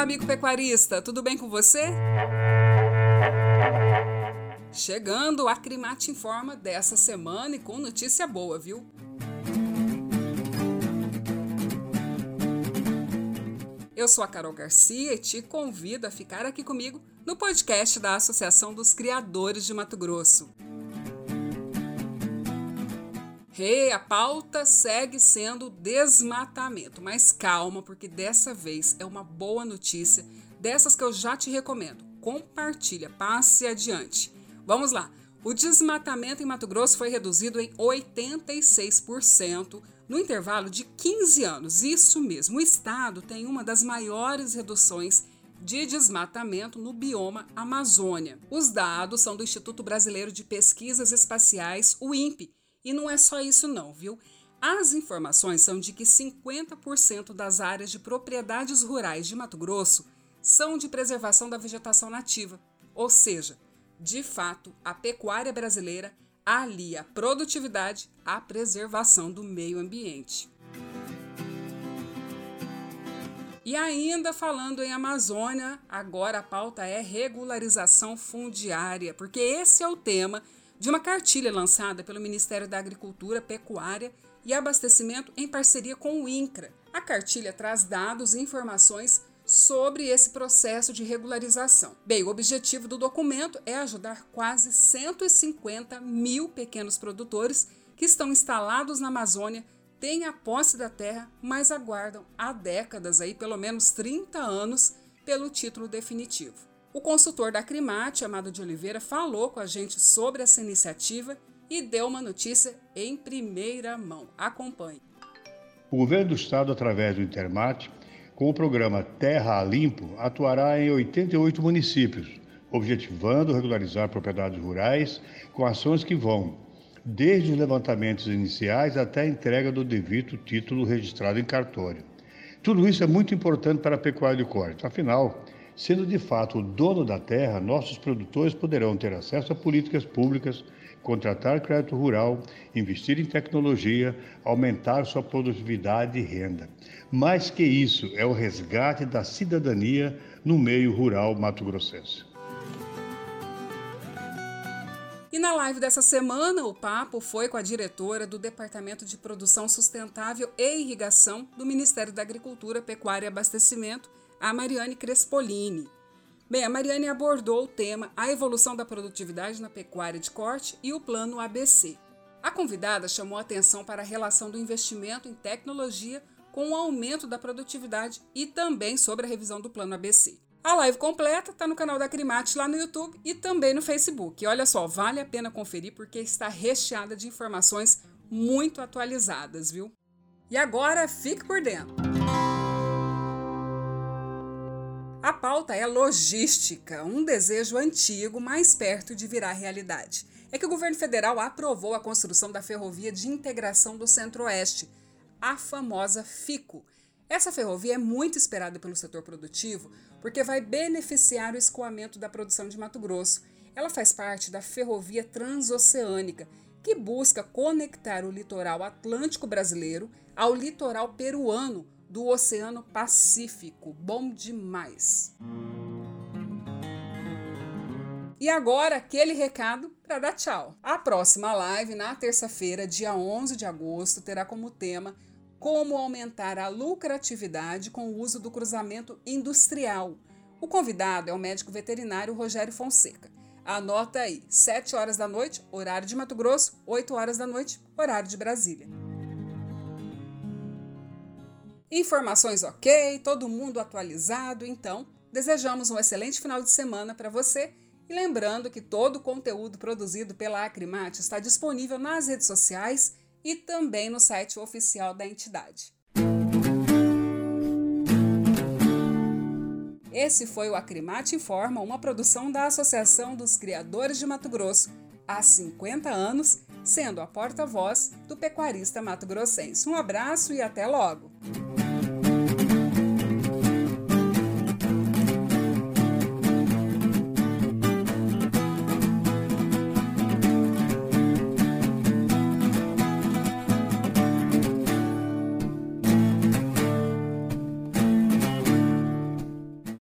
amigo pecuarista, tudo bem com você? Chegando a Crimate Informa dessa semana e com notícia boa, viu? Eu sou a Carol Garcia e te convido a ficar aqui comigo no podcast da Associação dos Criadores de Mato Grosso. Hey, a pauta segue sendo desmatamento, mas calma, porque dessa vez é uma boa notícia, dessas que eu já te recomendo. Compartilha, passe adiante. Vamos lá. O desmatamento em Mato Grosso foi reduzido em 86% no intervalo de 15 anos. Isso mesmo, o estado tem uma das maiores reduções de desmatamento no bioma Amazônia. Os dados são do Instituto Brasileiro de Pesquisas Espaciais, o INPE, e não é só isso não, viu? As informações são de que 50% das áreas de propriedades rurais de Mato Grosso são de preservação da vegetação nativa, ou seja, de fato, a pecuária brasileira alia a produtividade à preservação do meio ambiente. E ainda falando em Amazônia, agora a pauta é regularização fundiária, porque esse é o tema de uma cartilha lançada pelo Ministério da Agricultura, Pecuária e Abastecimento em parceria com o INCRA. A cartilha traz dados e informações sobre esse processo de regularização. Bem, o objetivo do documento é ajudar quase 150 mil pequenos produtores que estão instalados na Amazônia, têm a posse da terra, mas aguardam há décadas, aí, pelo menos 30 anos, pelo título definitivo. O consultor da Crimate, Amado de Oliveira, falou com a gente sobre essa iniciativa e deu uma notícia em primeira mão. Acompanhe. O governo do estado, através do Intermate, com o programa Terra a Limpo, atuará em 88 municípios, objetivando regularizar propriedades rurais com ações que vão desde os levantamentos iniciais até a entrega do devido título registrado em cartório. Tudo isso é muito importante para a pecuária de corte, afinal, Sendo de fato o dono da terra, nossos produtores poderão ter acesso a políticas públicas, contratar crédito rural, investir em tecnologia, aumentar sua produtividade e renda. Mais que isso, é o resgate da cidadania no meio rural mato-grossense. E na live dessa semana, o papo foi com a diretora do Departamento de Produção Sustentável e Irrigação do Ministério da Agricultura, Pecuária e Abastecimento, a Mariane Crespolini. Bem, a Mariane abordou o tema A evolução da produtividade na pecuária de corte e o plano ABC. A convidada chamou atenção para a relação do investimento em tecnologia com o aumento da produtividade e também sobre a revisão do plano ABC. A live completa está no canal da Crimate lá no YouTube e também no Facebook. E olha só, vale a pena conferir porque está recheada de informações muito atualizadas, viu? E agora fique por dentro! A pauta é logística, um desejo antigo mais perto de virar realidade. É que o governo federal aprovou a construção da ferrovia de integração do Centro-Oeste, a famosa FICO. Essa ferrovia é muito esperada pelo setor produtivo porque vai beneficiar o escoamento da produção de Mato Grosso. Ela faz parte da ferrovia transoceânica, que busca conectar o litoral atlântico brasileiro ao litoral peruano do Oceano Pacífico. Bom demais! E agora, aquele recado para dar tchau. A próxima live, na terça-feira, dia 11 de agosto, terá como tema Como aumentar a lucratividade com o uso do cruzamento industrial. O convidado é o médico veterinário Rogério Fonseca. Anota aí, 7 horas da noite, horário de Mato Grosso, 8 horas da noite, horário de Brasília. Informações ok, todo mundo atualizado, então desejamos um excelente final de semana para você e lembrando que todo o conteúdo produzido pela Acrimate está disponível nas redes sociais e também no site oficial da entidade. Esse foi o Acrimate Informa, uma produção da Associação dos Criadores de Mato Grosso, há 50 anos, sendo a porta-voz do pecuarista mato-grossense. Um abraço e até logo!